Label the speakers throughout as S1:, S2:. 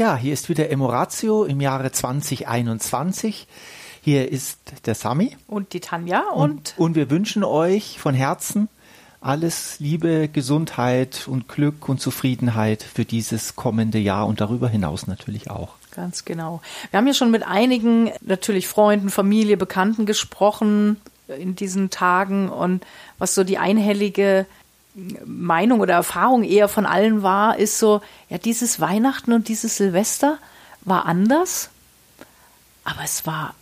S1: Ja, hier ist wieder Emoratio im Jahre 2021. Hier ist der Sami.
S2: Und die Tanja.
S1: Und, und, und wir wünschen euch von Herzen alles Liebe, Gesundheit und Glück und Zufriedenheit für dieses kommende Jahr und darüber hinaus natürlich auch.
S2: Ganz genau. Wir haben ja schon mit einigen natürlich Freunden, Familie, Bekannten gesprochen in diesen Tagen und was so die einhellige Meinung oder Erfahrung eher von allen war, ist so, ja, dieses Weihnachten und dieses Silvester war anders, aber es war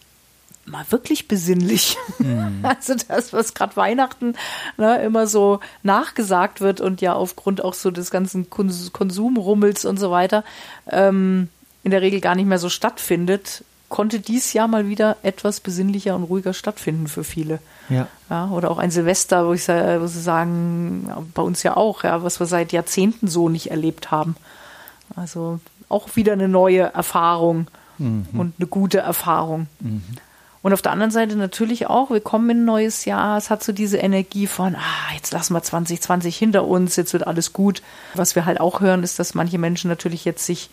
S2: mal wirklich besinnlich. Mhm. Also das, was gerade Weihnachten ne, immer so nachgesagt wird und ja aufgrund auch so des ganzen Konsumrummels und so weiter ähm, in der Regel gar nicht mehr so stattfindet, konnte dies Jahr mal wieder etwas besinnlicher und ruhiger stattfinden für viele. Ja. ja oder auch ein Silvester, wo, ich, wo sie sagen, bei uns ja auch, ja, was wir seit Jahrzehnten so nicht erlebt haben. Also auch wieder eine neue Erfahrung mhm. und eine gute Erfahrung. Mhm. Und auf der anderen Seite natürlich auch, wir kommen in ein neues Jahr, es hat so diese Energie von, ah, jetzt lassen wir 2020 hinter uns, jetzt wird alles gut. Was wir halt auch hören, ist, dass manche Menschen natürlich jetzt sich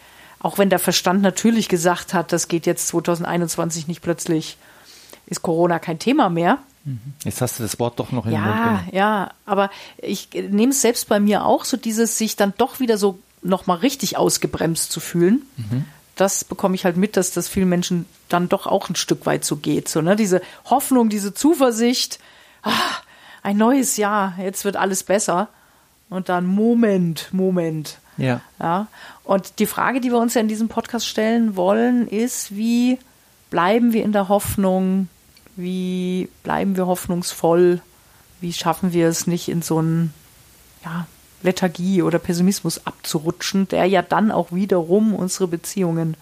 S2: auch wenn der Verstand natürlich gesagt hat, das geht jetzt 2021 nicht plötzlich, ist Corona kein Thema mehr.
S1: Mhm. Jetzt hast du das Wort doch noch in
S2: ja, den Mund genommen. Ja, aber ich nehme es selbst bei mir auch, so dieses sich dann doch wieder so nochmal richtig ausgebremst zu fühlen. Mhm. Das bekomme ich halt mit, dass das vielen Menschen dann doch auch ein Stück weit so geht. So, ne? Diese Hoffnung, diese Zuversicht, ah, ein neues Jahr, jetzt wird alles besser. Und dann Moment, Moment. Ja. ja. Und die Frage, die wir uns ja in diesem Podcast stellen wollen, ist, wie bleiben wir in der Hoffnung? Wie bleiben wir hoffnungsvoll? Wie schaffen wir es nicht in so einen, ja, Lethargie oder Pessimismus abzurutschen, der ja dann auch wiederum unsere Beziehungen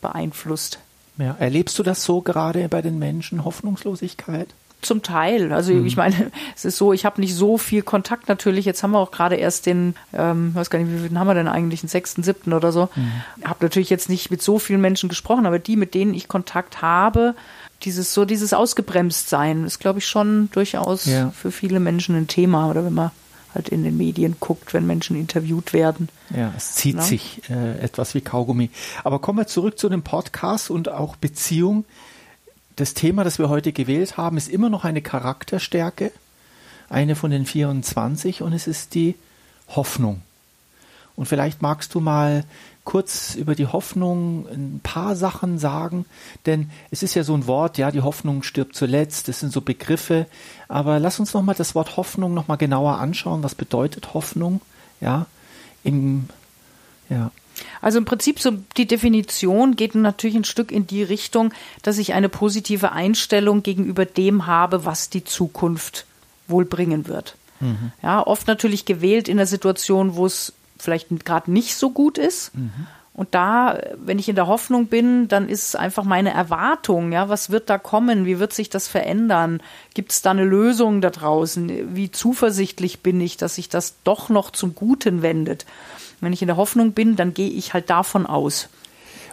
S2: beeinflusst.
S1: Ja, erlebst du das so gerade bei den Menschen, Hoffnungslosigkeit?
S2: Zum Teil. Also mhm. ich meine, es ist so, ich habe nicht so viel Kontakt natürlich. Jetzt haben wir auch gerade erst den, ähm, weiß gar nicht, wie viel haben wir denn eigentlich, den sechsten, siebten oder so. Mhm. Habe natürlich jetzt nicht mit so vielen Menschen gesprochen, aber die, mit denen ich Kontakt habe, dieses so dieses Ausgebremst-Sein ist, glaube ich, schon durchaus ja. für viele Menschen ein Thema. Oder wenn man halt in den Medien guckt, wenn Menschen interviewt werden.
S1: Ja, es zieht ja. sich äh, etwas wie Kaugummi. Aber kommen wir zurück zu dem Podcast und auch Beziehung das Thema, das wir heute gewählt haben, ist immer noch eine Charakterstärke, eine von den 24, und es ist die Hoffnung. Und vielleicht magst du mal kurz über die Hoffnung ein paar Sachen sagen, denn es ist ja so ein Wort, ja, die Hoffnung stirbt zuletzt, das sind so Begriffe, aber lass uns nochmal das Wort Hoffnung nochmal genauer anschauen, was bedeutet Hoffnung, ja, im,
S2: ja. Also im Prinzip so die Definition geht natürlich ein Stück in die Richtung, dass ich eine positive Einstellung gegenüber dem habe, was die Zukunft wohl bringen wird. Mhm. Ja, oft natürlich gewählt in der Situation, wo es vielleicht gerade nicht so gut ist. Mhm. Und da, wenn ich in der Hoffnung bin, dann ist es einfach meine Erwartung, ja, was wird da kommen? Wie wird sich das verändern? Gibt es da eine Lösung da draußen? Wie zuversichtlich bin ich, dass sich das doch noch zum Guten wendet? Wenn ich in der Hoffnung bin, dann gehe ich halt davon aus.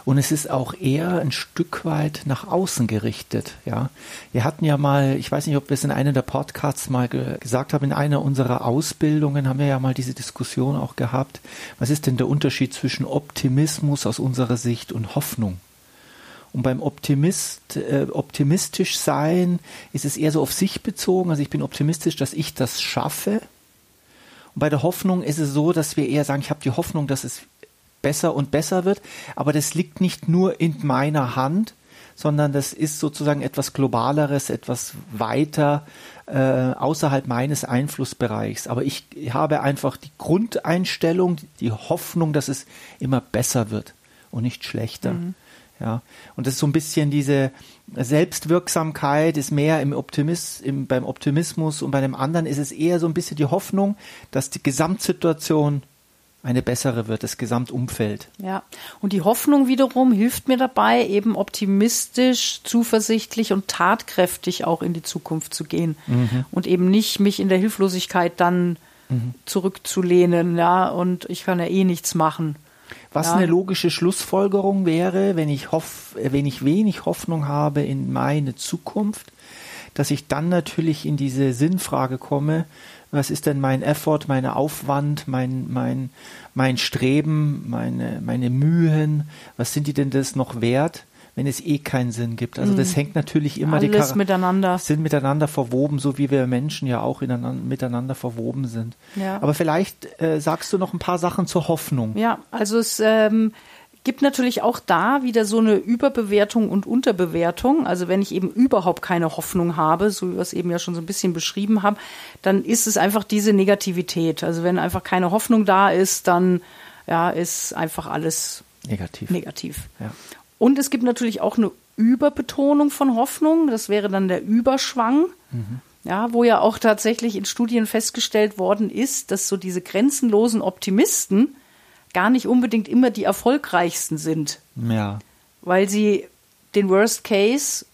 S1: Und es ist auch eher ein Stück weit nach außen gerichtet. Ja, wir hatten ja mal, ich weiß nicht, ob wir es in einem der Podcasts mal ge gesagt haben, in einer unserer Ausbildungen haben wir ja mal diese Diskussion auch gehabt. Was ist denn der Unterschied zwischen Optimismus aus unserer Sicht und Hoffnung? Und beim Optimist, äh, optimistisch sein ist es eher so auf sich bezogen. Also ich bin optimistisch, dass ich das schaffe bei der Hoffnung ist es so, dass wir eher sagen, ich habe die Hoffnung, dass es besser und besser wird, aber das liegt nicht nur in meiner Hand, sondern das ist sozusagen etwas Globaleres, etwas weiter äh, außerhalb meines Einflussbereichs. Aber ich habe einfach die Grundeinstellung, die Hoffnung, dass es immer besser wird und nicht schlechter. Mhm. Ja, und das ist so ein bisschen diese Selbstwirksamkeit ist mehr im Optimis, im, beim Optimismus und bei dem anderen ist es eher so ein bisschen die Hoffnung, dass die Gesamtsituation eine bessere wird, das Gesamtumfeld.
S2: Ja, und die Hoffnung wiederum hilft mir dabei, eben optimistisch, zuversichtlich und tatkräftig auch in die Zukunft zu gehen mhm. und eben nicht mich in der Hilflosigkeit dann mhm. zurückzulehnen, ja, und ich kann ja eh nichts machen.
S1: Was ja. eine logische Schlussfolgerung wäre, wenn ich, hoff, wenn ich wenig Hoffnung habe in meine Zukunft, dass ich dann natürlich in diese Sinnfrage komme, was ist denn mein Effort, mein Aufwand, mein, mein, mein Streben, meine, meine Mühen, was sind die denn das noch wert? Wenn es eh keinen Sinn gibt. Also das mhm. hängt natürlich immer
S2: Alles die Char miteinander
S1: sind miteinander verwoben, so wie wir Menschen ja auch miteinander verwoben sind. Ja. Aber vielleicht äh, sagst du noch ein paar Sachen zur Hoffnung.
S2: Ja, also es ähm, gibt natürlich auch da wieder so eine Überbewertung und Unterbewertung. Also wenn ich eben überhaupt keine Hoffnung habe, so wie wir es eben ja schon so ein bisschen beschrieben haben, dann ist es einfach diese Negativität. Also wenn einfach keine Hoffnung da ist, dann ja, ist einfach alles
S1: negativ.
S2: negativ. Ja. Und es gibt natürlich auch eine Überbetonung von Hoffnung. Das wäre dann der Überschwang. Mhm. Ja, wo ja auch tatsächlich in Studien festgestellt worden ist, dass so diese grenzenlosen Optimisten gar nicht unbedingt immer die erfolgreichsten sind.
S1: Ja.
S2: Weil sie den Worst Case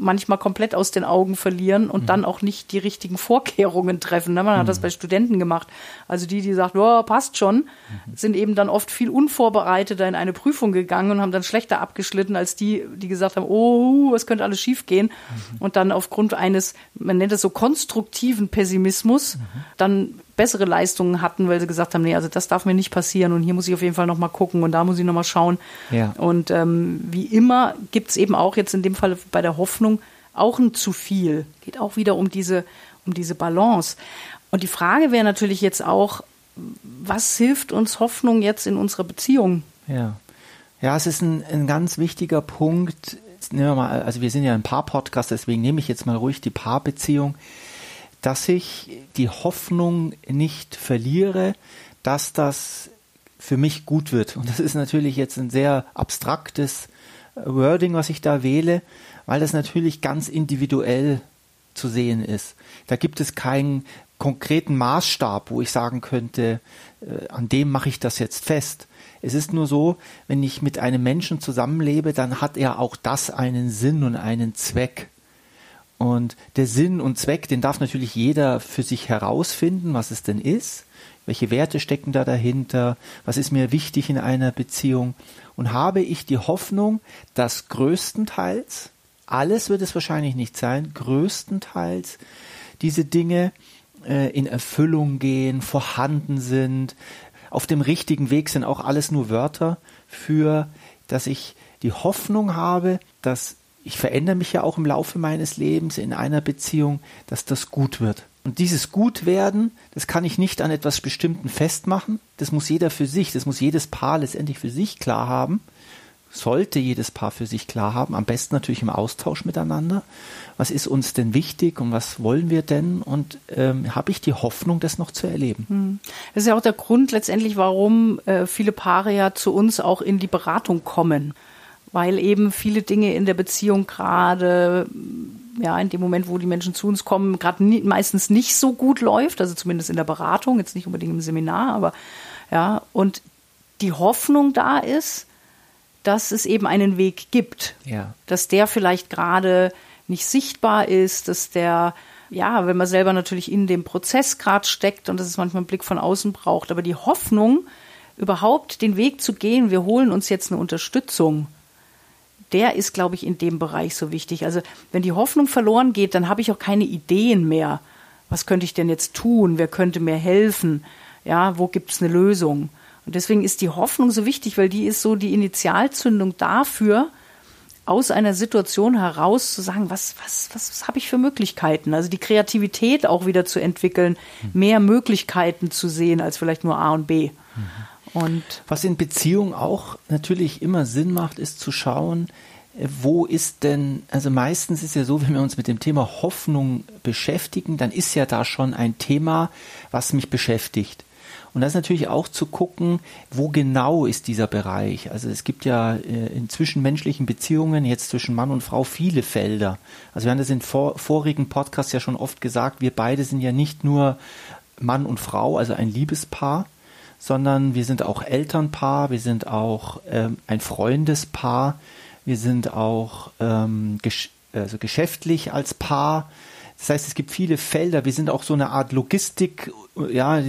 S2: manchmal komplett aus den Augen verlieren und mhm. dann auch nicht die richtigen Vorkehrungen treffen. Ne? Man mhm. hat das mhm. bei Studenten gemacht. Also die, die sagt, oh, passt schon, mhm. sind eben dann oft viel unvorbereiteter in eine Prüfung gegangen und haben dann schlechter abgeschlitten als die, die gesagt haben, oh, was könnte alles schiefgehen mhm. und dann aufgrund eines, man nennt es so konstruktiven Pessimismus, mhm. dann bessere Leistungen hatten, weil sie gesagt haben, nee, also das darf mir nicht passieren und hier muss ich auf jeden Fall nochmal gucken und da muss ich nochmal schauen.
S1: Ja.
S2: Und ähm, wie immer gibt es eben auch jetzt in dem Fall bei der Hoffnung auch ein zu viel. Geht auch wieder um diese, um diese Balance. Und die Frage wäre natürlich jetzt auch, was hilft uns Hoffnung jetzt in unserer Beziehung?
S1: Ja. Ja, es ist ein, ein ganz wichtiger Punkt. nehmen wir mal, also wir sind ja ein Paar-Podcast, deswegen nehme ich jetzt mal ruhig die Paarbeziehung dass ich die Hoffnung nicht verliere, dass das für mich gut wird. Und das ist natürlich jetzt ein sehr abstraktes äh, Wording, was ich da wähle, weil das natürlich ganz individuell zu sehen ist. Da gibt es keinen konkreten Maßstab, wo ich sagen könnte, äh, an dem mache ich das jetzt fest. Es ist nur so, wenn ich mit einem Menschen zusammenlebe, dann hat er auch das einen Sinn und einen Zweck. Und der Sinn und Zweck, den darf natürlich jeder für sich herausfinden, was es denn ist. Welche Werte stecken da dahinter? Was ist mir wichtig in einer Beziehung? Und habe ich die Hoffnung, dass größtenteils, alles wird es wahrscheinlich nicht sein, größtenteils diese Dinge äh, in Erfüllung gehen, vorhanden sind, auf dem richtigen Weg sind, auch alles nur Wörter für, dass ich die Hoffnung habe, dass ich verändere mich ja auch im Laufe meines Lebens in einer Beziehung, dass das gut wird. Und dieses Gutwerden, das kann ich nicht an etwas Bestimmten festmachen. Das muss jeder für sich, das muss jedes Paar letztendlich für sich klar haben. Sollte jedes Paar für sich klar haben. Am besten natürlich im Austausch miteinander. Was ist uns denn wichtig und was wollen wir denn? Und ähm, habe ich die Hoffnung, das noch zu erleben? Hm.
S2: Das ist ja auch der Grund letztendlich, warum äh, viele Paare ja zu uns auch in die Beratung kommen weil eben viele Dinge in der Beziehung gerade ja in dem Moment, wo die Menschen zu uns kommen, gerade meistens nicht so gut läuft, also zumindest in der Beratung, jetzt nicht unbedingt im Seminar, aber ja, und die Hoffnung da ist, dass es eben einen Weg gibt,
S1: ja.
S2: dass der vielleicht gerade nicht sichtbar ist, dass der ja, wenn man selber natürlich in dem Prozess gerade steckt und dass es manchmal einen Blick von außen braucht, aber die Hoffnung, überhaupt den Weg zu gehen, wir holen uns jetzt eine Unterstützung, der ist, glaube ich, in dem Bereich so wichtig. Also wenn die Hoffnung verloren geht, dann habe ich auch keine Ideen mehr. Was könnte ich denn jetzt tun? Wer könnte mir helfen? Ja, wo gibt es eine Lösung? Und deswegen ist die Hoffnung so wichtig, weil die ist so die Initialzündung dafür, aus einer Situation heraus zu sagen, was, was, was, was habe ich für Möglichkeiten? Also die Kreativität auch wieder zu entwickeln, mehr Möglichkeiten zu sehen als vielleicht nur A und B. Mhm.
S1: Und was in Beziehung auch natürlich immer Sinn macht, ist zu schauen, äh, wo ist denn, also meistens ist ja so, wenn wir uns mit dem Thema Hoffnung beschäftigen, dann ist ja da schon ein Thema, was mich beschäftigt. Und das ist natürlich auch zu gucken, wo genau ist dieser Bereich. Also es gibt ja äh, in zwischenmenschlichen Beziehungen jetzt zwischen Mann und Frau viele Felder. Also wir haben das in vor, vorigen Podcasts ja schon oft gesagt, wir beide sind ja nicht nur Mann und Frau, also ein Liebespaar, sondern wir sind auch Elternpaar, wir sind auch ähm, ein Freundespaar, wir sind auch ähm, gesch also geschäftlich als Paar. Das heißt, es gibt viele Felder. Wir sind auch so eine Art Logistik, ja,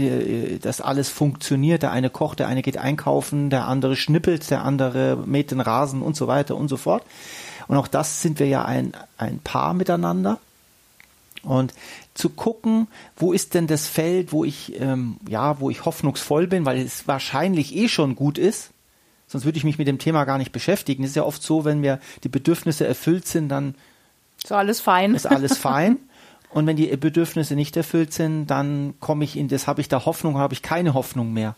S1: dass alles funktioniert. Der eine kocht, der eine geht einkaufen, der andere schnippelt, der andere mäht den Rasen und so weiter und so fort. Und auch das sind wir ja ein, ein Paar miteinander. Und zu gucken, wo ist denn das Feld, wo ich, ähm, ja, wo ich hoffnungsvoll bin, weil es wahrscheinlich eh schon gut ist. Sonst würde ich mich mit dem Thema gar nicht beschäftigen. Es ist ja oft so, wenn mir die Bedürfnisse erfüllt sind, dann
S2: ist alles fein.
S1: Ist alles fein. Und wenn die Bedürfnisse nicht erfüllt sind, dann komme ich in das, habe ich da Hoffnung, habe ich keine Hoffnung mehr.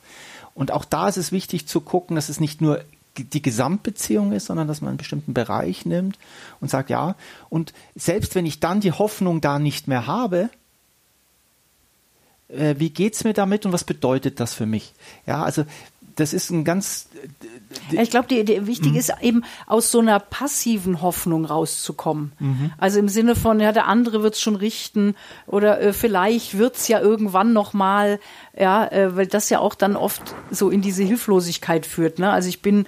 S1: Und auch da ist es wichtig zu gucken, dass es nicht nur die Gesamtbeziehung ist, sondern dass man einen bestimmten Bereich nimmt und sagt, ja, und selbst wenn ich dann die Hoffnung da nicht mehr habe, äh, wie geht's mir damit und was bedeutet das für mich? Ja, also das ist ein ganz.
S2: ich glaube, die, die, wichtig mhm. ist eben aus so einer passiven Hoffnung rauszukommen. Mhm. Also im Sinne von, ja, der andere wird's schon richten oder äh, vielleicht wird's ja irgendwann noch mal, ja, äh, weil das ja auch dann oft so in diese Hilflosigkeit führt. Ne? Also ich bin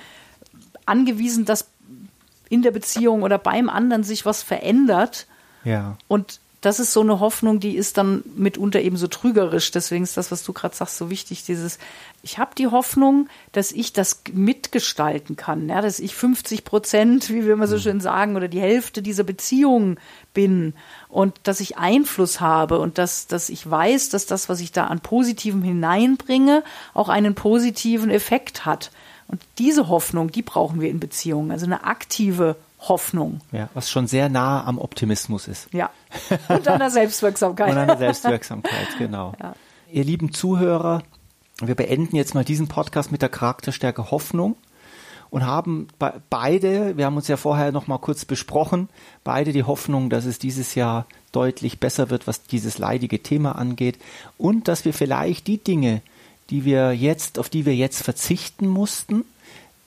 S2: angewiesen, dass in der Beziehung oder beim anderen sich was verändert.
S1: Ja.
S2: Und das ist so eine Hoffnung, die ist dann mitunter eben so trügerisch. Deswegen ist das, was du gerade sagst, so wichtig. Dieses, ich habe die Hoffnung, dass ich das mitgestalten kann, ja, dass ich 50 Prozent, wie wir immer so mhm. schön sagen, oder die Hälfte dieser Beziehung bin und dass ich Einfluss habe und dass, dass ich weiß, dass das, was ich da an Positivem hineinbringe, auch einen positiven Effekt hat. Und diese Hoffnung, die brauchen wir in Beziehungen, also eine aktive Hoffnung.
S1: Ja, was schon sehr nah am Optimismus ist.
S2: Ja. Und an der Selbstwirksamkeit.
S1: Und an der Selbstwirksamkeit, genau. Ja. Ihr lieben Zuhörer, wir beenden jetzt mal diesen Podcast mit der Charakterstärke Hoffnung und haben beide, wir haben uns ja vorher noch mal kurz besprochen, beide die Hoffnung, dass es dieses Jahr deutlich besser wird, was dieses leidige Thema angeht und dass wir vielleicht die Dinge, die wir jetzt, auf die wir jetzt verzichten mussten,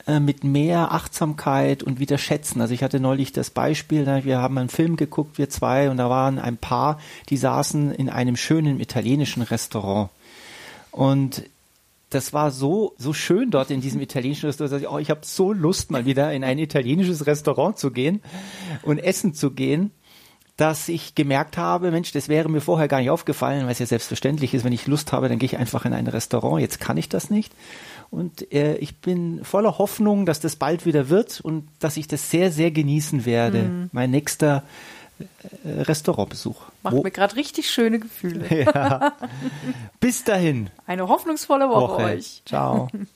S1: äh, mit mehr Achtsamkeit und wieder schätzen. Also ich hatte neulich das Beispiel, ne, wir haben einen Film geguckt, wir zwei, und da waren ein Paar, die saßen in einem schönen italienischen Restaurant. Und das war so, so schön dort in diesem italienischen Restaurant, dass ich, oh, ich habe so Lust, mal wieder in ein italienisches Restaurant zu gehen und essen zu gehen dass ich gemerkt habe, Mensch, das wäre mir vorher gar nicht aufgefallen, weil es ja selbstverständlich ist, wenn ich Lust habe, dann gehe ich einfach in ein Restaurant. Jetzt kann ich das nicht. Und äh, ich bin voller Hoffnung, dass das bald wieder wird und dass ich das sehr, sehr genießen werde. Mhm. Mein nächster äh, Restaurantbesuch.
S2: Macht Wo? mir gerade richtig schöne Gefühle.
S1: Ja. Bis dahin.
S2: Eine hoffnungsvolle Woche, Woche. euch.
S1: Ciao.